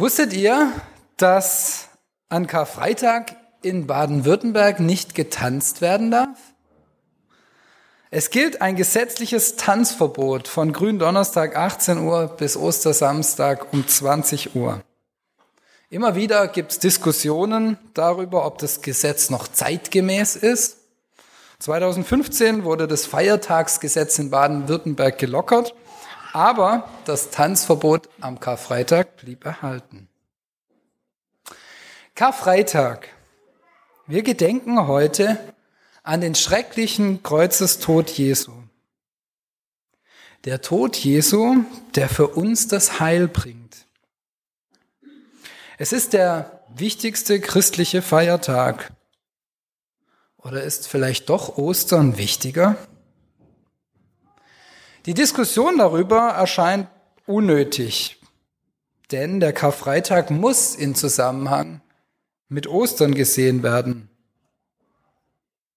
Wusstet ihr, dass an Karfreitag in Baden-Württemberg nicht getanzt werden darf? Es gilt ein gesetzliches Tanzverbot von Gründonnerstag 18 Uhr bis Ostersamstag um 20 Uhr. Immer wieder gibt es Diskussionen darüber, ob das Gesetz noch zeitgemäß ist. 2015 wurde das Feiertagsgesetz in Baden-Württemberg gelockert, aber das Tanzverbot am Karfreitag blieb erhalten. Karfreitag. Wir gedenken heute an den schrecklichen Kreuzestod Jesu. Der Tod Jesu, der für uns das Heil bringt. Es ist der wichtigste christliche Feiertag. Oder ist vielleicht doch Ostern wichtiger? Die Diskussion darüber erscheint unnötig, denn der Karfreitag muss in Zusammenhang mit Ostern gesehen werden.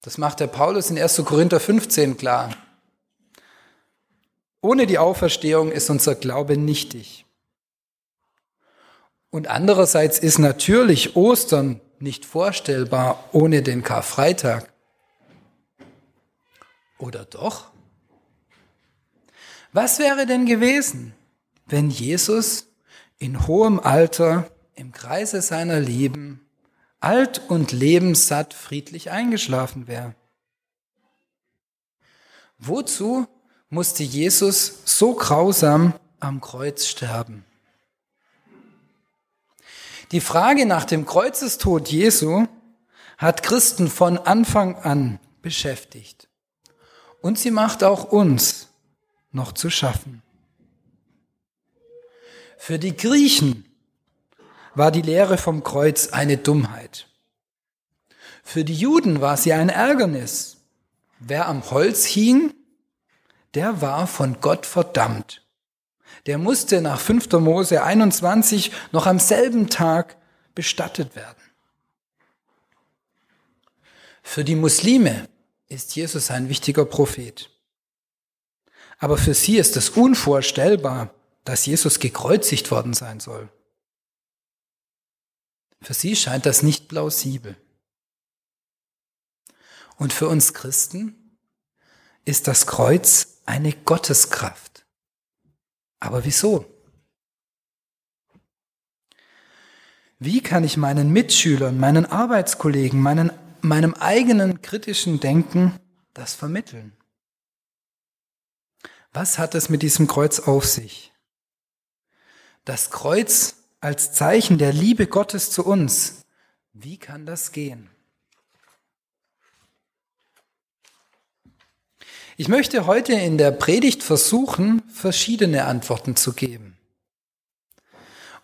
Das macht der Paulus in 1. Korinther 15 klar. Ohne die Auferstehung ist unser Glaube nichtig. Und andererseits ist natürlich Ostern nicht vorstellbar ohne den Karfreitag. Oder doch? Was wäre denn gewesen, wenn Jesus in hohem Alter im Kreise seiner Lieben alt und lebenssatt friedlich eingeschlafen wäre? Wozu musste Jesus so grausam am Kreuz sterben? Die Frage nach dem Kreuzestod Jesu hat Christen von Anfang an beschäftigt. Und sie macht auch uns noch zu schaffen. Für die Griechen war die Lehre vom Kreuz eine Dummheit. Für die Juden war sie ein Ärgernis. Wer am Holz hing, der war von Gott verdammt der musste nach 5. Mose 21 noch am selben Tag bestattet werden. Für die Muslime ist Jesus ein wichtiger Prophet. Aber für sie ist es unvorstellbar, dass Jesus gekreuzigt worden sein soll. Für sie scheint das nicht plausibel. Und für uns Christen ist das Kreuz eine Gotteskraft. Aber wieso? Wie kann ich meinen Mitschülern, meinen Arbeitskollegen, meinen, meinem eigenen kritischen Denken das vermitteln? Was hat es mit diesem Kreuz auf sich? Das Kreuz als Zeichen der Liebe Gottes zu uns. Wie kann das gehen? Ich möchte heute in der Predigt versuchen, verschiedene Antworten zu geben.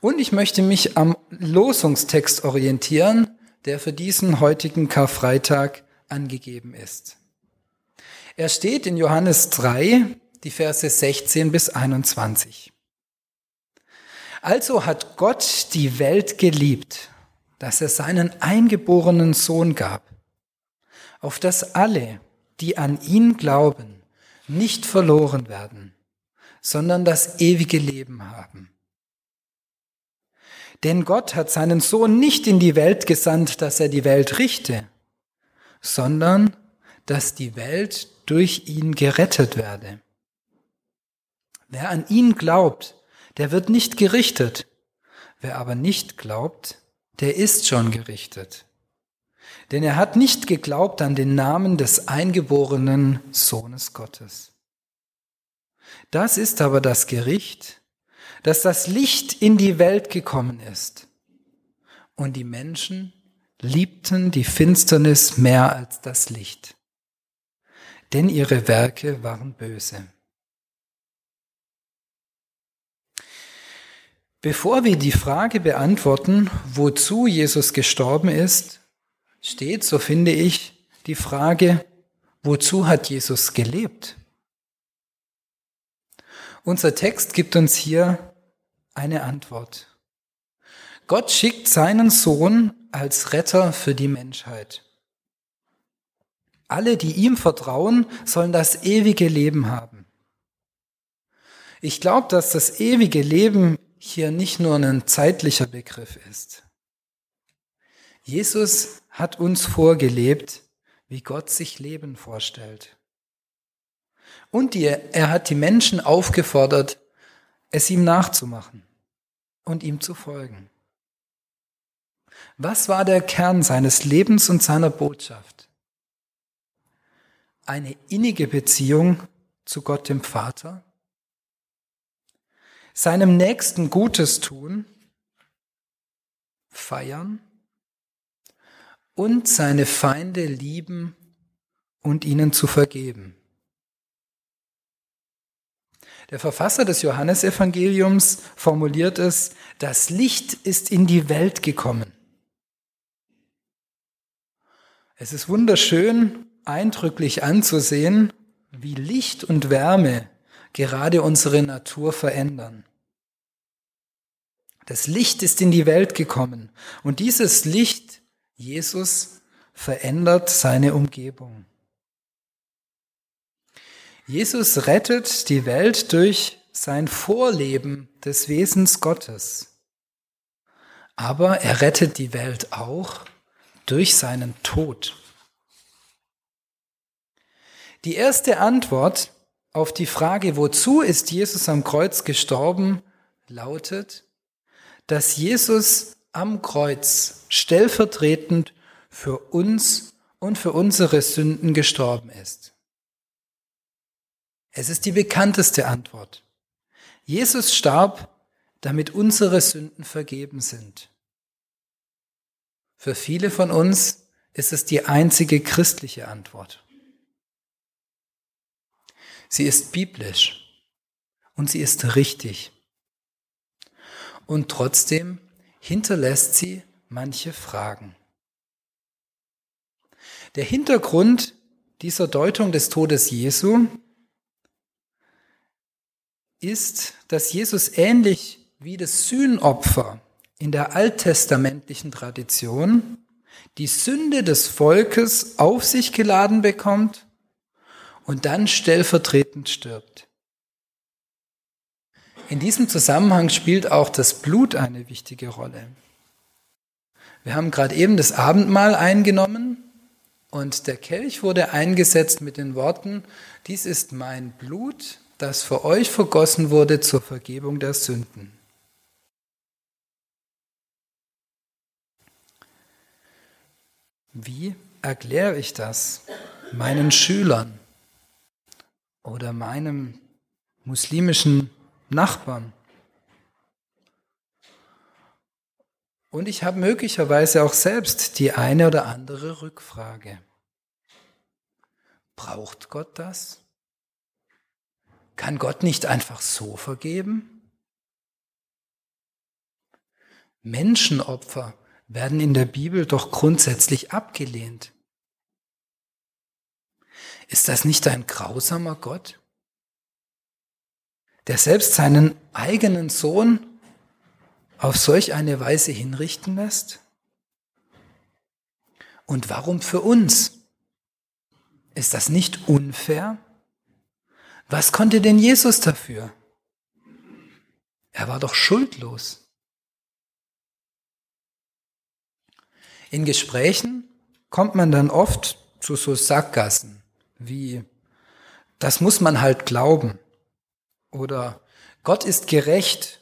Und ich möchte mich am Losungstext orientieren, der für diesen heutigen Karfreitag angegeben ist. Er steht in Johannes 3, die Verse 16 bis 21. Also hat Gott die Welt geliebt, dass er seinen eingeborenen Sohn gab, auf dass alle, die an ihn glauben, nicht verloren werden, sondern das ewige Leben haben. Denn Gott hat seinen Sohn nicht in die Welt gesandt, dass er die Welt richte, sondern dass die Welt durch ihn gerettet werde. Wer an ihn glaubt, der wird nicht gerichtet. Wer aber nicht glaubt, der ist schon gerichtet. Denn er hat nicht geglaubt an den Namen des eingeborenen Sohnes Gottes. Das ist aber das Gericht, dass das Licht in die Welt gekommen ist. Und die Menschen liebten die Finsternis mehr als das Licht, denn ihre Werke waren böse. Bevor wir die Frage beantworten, wozu Jesus gestorben ist, steht, so finde ich, die Frage, wozu hat Jesus gelebt? Unser Text gibt uns hier eine Antwort. Gott schickt seinen Sohn als Retter für die Menschheit. Alle, die ihm vertrauen, sollen das ewige Leben haben. Ich glaube, dass das ewige Leben hier nicht nur ein zeitlicher Begriff ist. Jesus hat uns vorgelebt, wie Gott sich Leben vorstellt. Und er hat die Menschen aufgefordert, es ihm nachzumachen und ihm zu folgen. Was war der Kern seines Lebens und seiner Botschaft? Eine innige Beziehung zu Gott dem Vater, seinem Nächsten Gutes tun, feiern und seine Feinde lieben und ihnen zu vergeben. Der Verfasser des Johannesevangeliums formuliert es, das Licht ist in die Welt gekommen. Es ist wunderschön, eindrücklich anzusehen, wie Licht und Wärme gerade unsere Natur verändern. Das Licht ist in die Welt gekommen und dieses Licht, Jesus, verändert seine Umgebung. Jesus rettet die Welt durch sein Vorleben des Wesens Gottes. Aber er rettet die Welt auch durch seinen Tod. Die erste Antwort auf die Frage, wozu ist Jesus am Kreuz gestorben, lautet, dass Jesus am Kreuz stellvertretend für uns und für unsere Sünden gestorben ist. Es ist die bekannteste Antwort. Jesus starb, damit unsere Sünden vergeben sind. Für viele von uns ist es die einzige christliche Antwort. Sie ist biblisch und sie ist richtig. Und trotzdem hinterlässt sie manche Fragen. Der Hintergrund dieser Deutung des Todes Jesu ist, dass Jesus ähnlich wie das Sühnopfer in der alttestamentlichen Tradition die Sünde des Volkes auf sich geladen bekommt und dann stellvertretend stirbt. In diesem Zusammenhang spielt auch das Blut eine wichtige Rolle. Wir haben gerade eben das Abendmahl eingenommen und der Kelch wurde eingesetzt mit den Worten, dies ist mein Blut, das für euch vergossen wurde zur Vergebung der Sünden. Wie erkläre ich das meinen Schülern oder meinem muslimischen Nachbarn? Und ich habe möglicherweise auch selbst die eine oder andere Rückfrage. Braucht Gott das? Kann Gott nicht einfach so vergeben? Menschenopfer werden in der Bibel doch grundsätzlich abgelehnt. Ist das nicht ein grausamer Gott, der selbst seinen eigenen Sohn auf solch eine Weise hinrichten lässt? Und warum für uns? Ist das nicht unfair? Was konnte denn Jesus dafür? Er war doch schuldlos. In Gesprächen kommt man dann oft zu so Sackgassen wie, das muss man halt glauben oder Gott ist gerecht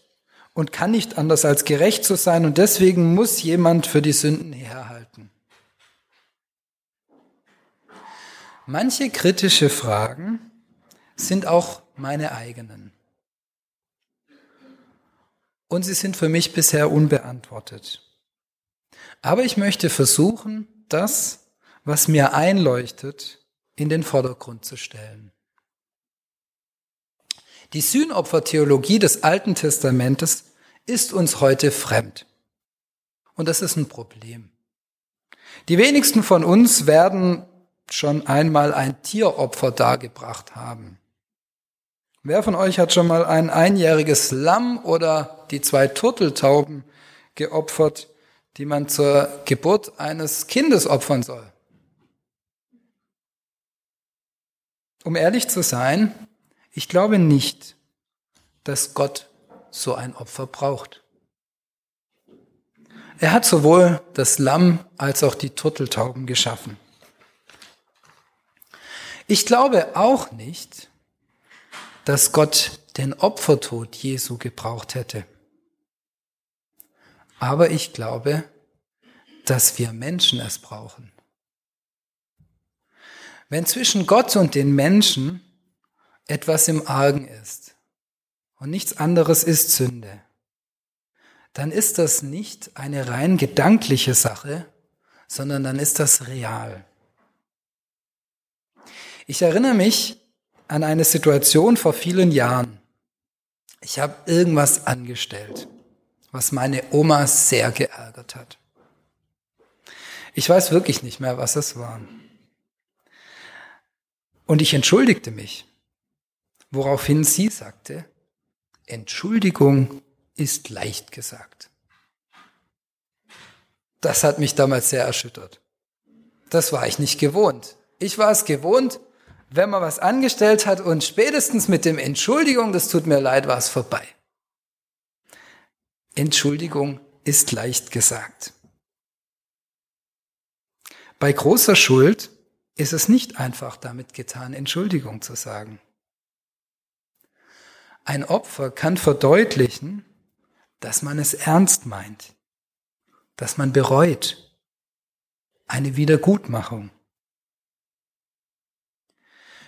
und kann nicht anders als gerecht zu sein und deswegen muss jemand für die Sünden herhalten. Manche kritische Fragen sind auch meine eigenen. Und sie sind für mich bisher unbeantwortet. Aber ich möchte versuchen, das, was mir einleuchtet, in den Vordergrund zu stellen. Die Sühnopfertheologie des Alten Testamentes ist uns heute fremd. Und das ist ein Problem. Die wenigsten von uns werden schon einmal ein Tieropfer dargebracht haben. Wer von euch hat schon mal ein einjähriges Lamm oder die zwei Turteltauben geopfert, die man zur Geburt eines Kindes opfern soll? Um ehrlich zu sein, ich glaube nicht, dass Gott so ein Opfer braucht. Er hat sowohl das Lamm als auch die Turteltauben geschaffen. Ich glaube auch nicht, dass Gott den Opfertod Jesu gebraucht hätte. Aber ich glaube, dass wir Menschen es brauchen. Wenn zwischen Gott und den Menschen etwas im Argen ist und nichts anderes ist Sünde, dann ist das nicht eine rein gedankliche Sache, sondern dann ist das real. Ich erinnere mich an eine Situation vor vielen Jahren. Ich habe irgendwas angestellt, was meine Oma sehr geärgert hat. Ich weiß wirklich nicht mehr, was es war. Und ich entschuldigte mich, woraufhin sie sagte, Entschuldigung ist leicht gesagt. Das hat mich damals sehr erschüttert. Das war ich nicht gewohnt. Ich war es gewohnt, wenn man was angestellt hat und spätestens mit dem Entschuldigung, das tut mir leid, war es vorbei. Entschuldigung ist leicht gesagt. Bei großer Schuld ist es nicht einfach damit getan, Entschuldigung zu sagen. Ein Opfer kann verdeutlichen, dass man es ernst meint, dass man bereut, eine Wiedergutmachung.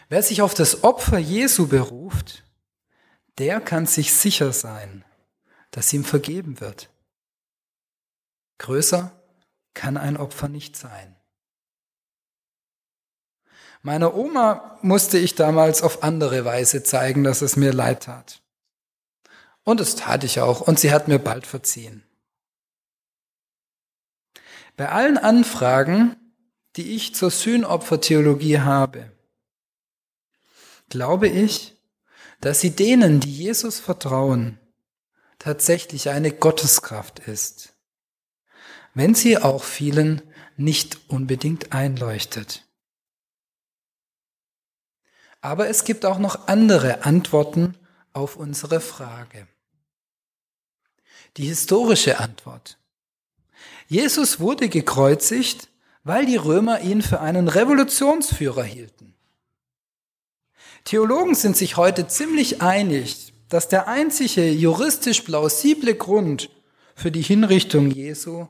Wer sich auf das Opfer Jesu beruft, der kann sich sicher sein, dass ihm vergeben wird. Größer kann ein Opfer nicht sein. Meiner Oma musste ich damals auf andere Weise zeigen, dass es mir leid tat. Und das tat ich auch, und sie hat mir bald verziehen. Bei allen Anfragen, die ich zur Sühnopfertheologie habe, glaube ich, dass sie denen, die Jesus vertrauen, tatsächlich eine Gotteskraft ist, wenn sie auch vielen nicht unbedingt einleuchtet. Aber es gibt auch noch andere Antworten auf unsere Frage. Die historische Antwort. Jesus wurde gekreuzigt, weil die Römer ihn für einen Revolutionsführer hielten. Theologen sind sich heute ziemlich einig, dass der einzige juristisch plausible Grund für die Hinrichtung Jesu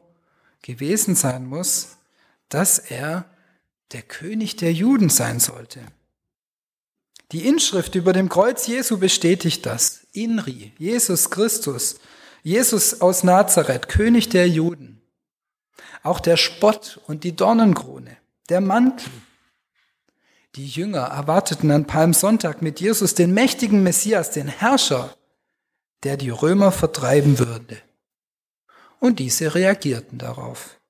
gewesen sein muss, dass er der König der Juden sein sollte. Die Inschrift über dem Kreuz Jesu bestätigt das. Inri, Jesus Christus, Jesus aus Nazareth, König der Juden. Auch der Spott und die Dornenkrone, der Mantel. Die Jünger erwarteten an Palmsonntag mit Jesus den mächtigen Messias, den Herrscher, der die Römer vertreiben würde. Und diese reagierten darauf.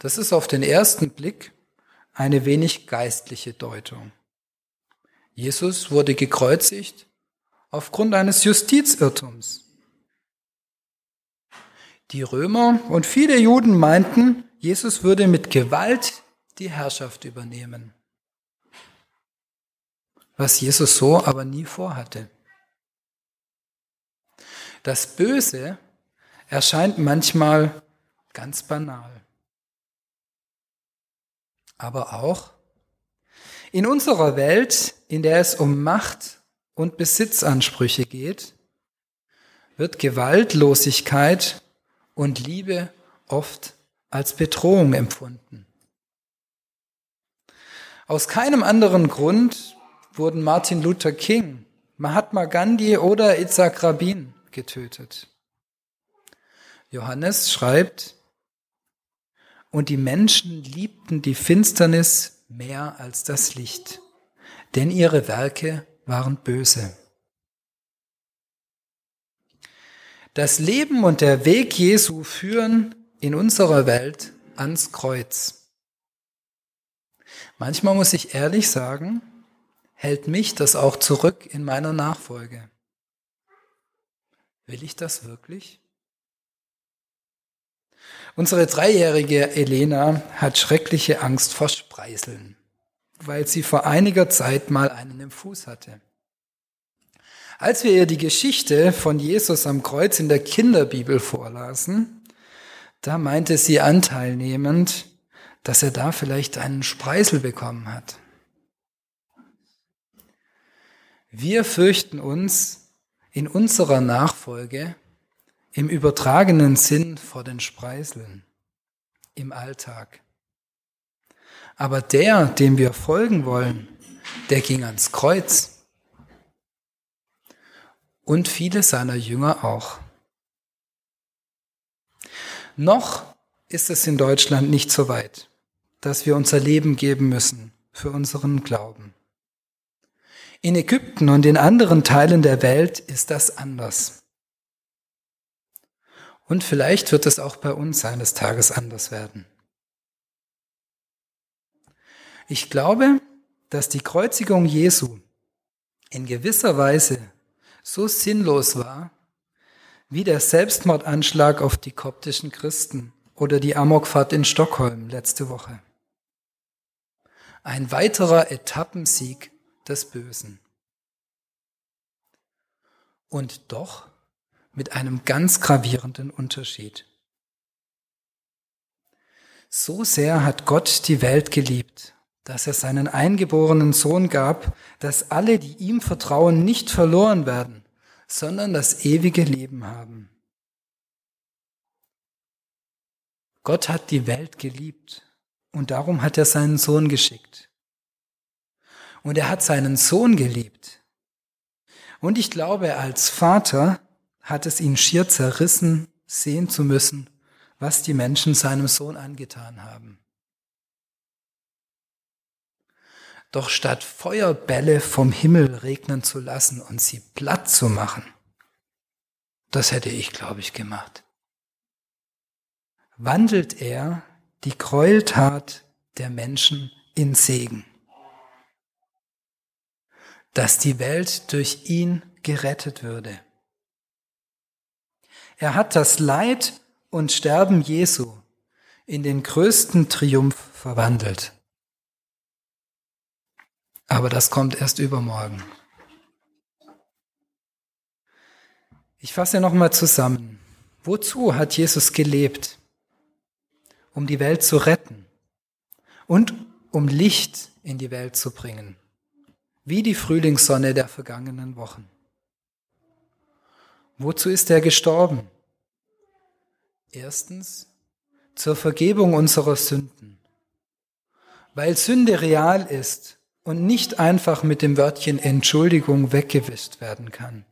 Das ist auf den ersten Blick eine wenig geistliche Deutung. Jesus wurde gekreuzigt aufgrund eines Justizirrtums. Die Römer und viele Juden meinten, Jesus würde mit Gewalt die Herrschaft übernehmen. Was Jesus so aber nie vorhatte. Das Böse erscheint manchmal ganz banal. Aber auch in unserer Welt, in der es um Macht und Besitzansprüche geht, wird Gewaltlosigkeit und Liebe oft als Bedrohung empfunden. Aus keinem anderen Grund wurden Martin Luther King, Mahatma Gandhi oder Itzhak Rabin getötet. Johannes schreibt, und die Menschen liebten die Finsternis mehr als das Licht, denn ihre Werke waren böse. Das Leben und der Weg Jesu führen in unserer Welt ans Kreuz. Manchmal muss ich ehrlich sagen, hält mich das auch zurück in meiner Nachfolge. Will ich das wirklich? Unsere dreijährige Elena hat schreckliche Angst vor Spreiseln, weil sie vor einiger Zeit mal einen im Fuß hatte. Als wir ihr die Geschichte von Jesus am Kreuz in der Kinderbibel vorlasen, da meinte sie anteilnehmend, dass er da vielleicht einen Spreisel bekommen hat. Wir fürchten uns in unserer Nachfolge im übertragenen Sinn vor den Spreiseln im Alltag. Aber der, dem wir folgen wollen, der ging ans Kreuz. Und viele seiner Jünger auch. Noch ist es in Deutschland nicht so weit, dass wir unser Leben geben müssen für unseren Glauben. In Ägypten und in anderen Teilen der Welt ist das anders. Und vielleicht wird es auch bei uns eines Tages anders werden. Ich glaube, dass die Kreuzigung Jesu in gewisser Weise so sinnlos war, wie der Selbstmordanschlag auf die koptischen Christen oder die Amokfahrt in Stockholm letzte Woche. Ein weiterer Etappensieg des Bösen. Und doch mit einem ganz gravierenden Unterschied. So sehr hat Gott die Welt geliebt, dass er seinen eingeborenen Sohn gab, dass alle, die ihm vertrauen, nicht verloren werden, sondern das ewige Leben haben. Gott hat die Welt geliebt und darum hat er seinen Sohn geschickt. Und er hat seinen Sohn geliebt. Und ich glaube, als Vater hat es ihn schier zerrissen, sehen zu müssen, was die Menschen seinem Sohn angetan haben. Doch statt Feuerbälle vom Himmel regnen zu lassen und sie platt zu machen, das hätte ich, glaube ich, gemacht, wandelt er die Gräueltat der Menschen in Segen, dass die Welt durch ihn gerettet würde. Er hat das Leid und Sterben Jesu in den größten Triumph verwandelt. Aber das kommt erst übermorgen. Ich fasse nochmal zusammen. Wozu hat Jesus gelebt? Um die Welt zu retten und um Licht in die Welt zu bringen, wie die Frühlingssonne der vergangenen Wochen. Wozu ist er gestorben? Erstens zur Vergebung unserer Sünden. Weil Sünde real ist und nicht einfach mit dem Wörtchen Entschuldigung weggewischt werden kann.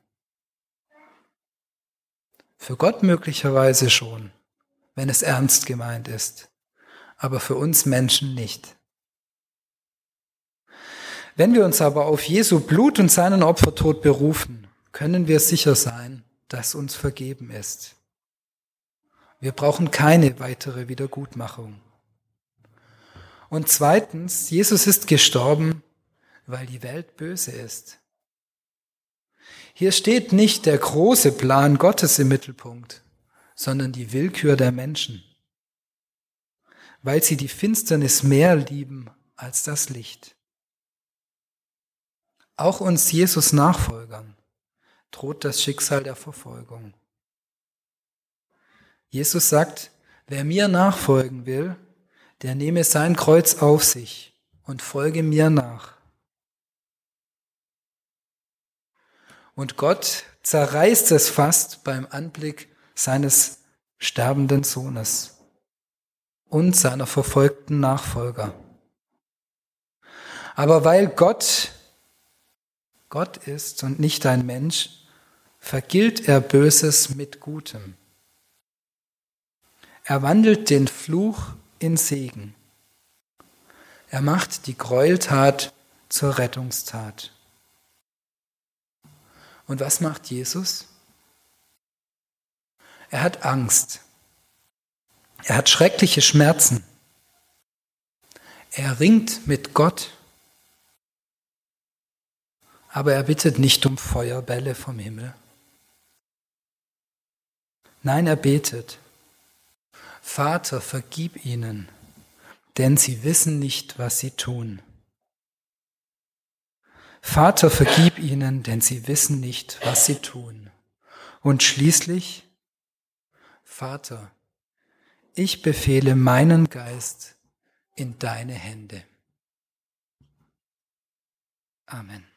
Für Gott möglicherweise schon, wenn es ernst gemeint ist, aber für uns Menschen nicht. Wenn wir uns aber auf Jesu Blut und seinen Opfertod berufen, können wir sicher sein, dass uns vergeben ist. Wir brauchen keine weitere Wiedergutmachung. Und zweitens, Jesus ist gestorben, weil die Welt böse ist. Hier steht nicht der große Plan Gottes im Mittelpunkt, sondern die Willkür der Menschen, weil sie die Finsternis mehr lieben als das Licht. Auch uns Jesus Nachfolgern droht das Schicksal der Verfolgung. Jesus sagt, wer mir nachfolgen will, der nehme sein Kreuz auf sich und folge mir nach. Und Gott zerreißt es fast beim Anblick seines sterbenden Sohnes und seiner verfolgten Nachfolger. Aber weil Gott Gott ist und nicht ein Mensch, vergilt er Böses mit Gutem. Er wandelt den Fluch in Segen. Er macht die Gräueltat zur Rettungstat. Und was macht Jesus? Er hat Angst. Er hat schreckliche Schmerzen. Er ringt mit Gott. Aber er bittet nicht um Feuerbälle vom Himmel. Nein, er betet. Vater, vergib ihnen, denn sie wissen nicht, was sie tun. Vater, vergib ihnen, denn sie wissen nicht, was sie tun. Und schließlich, Vater, ich befehle meinen Geist in deine Hände. Amen.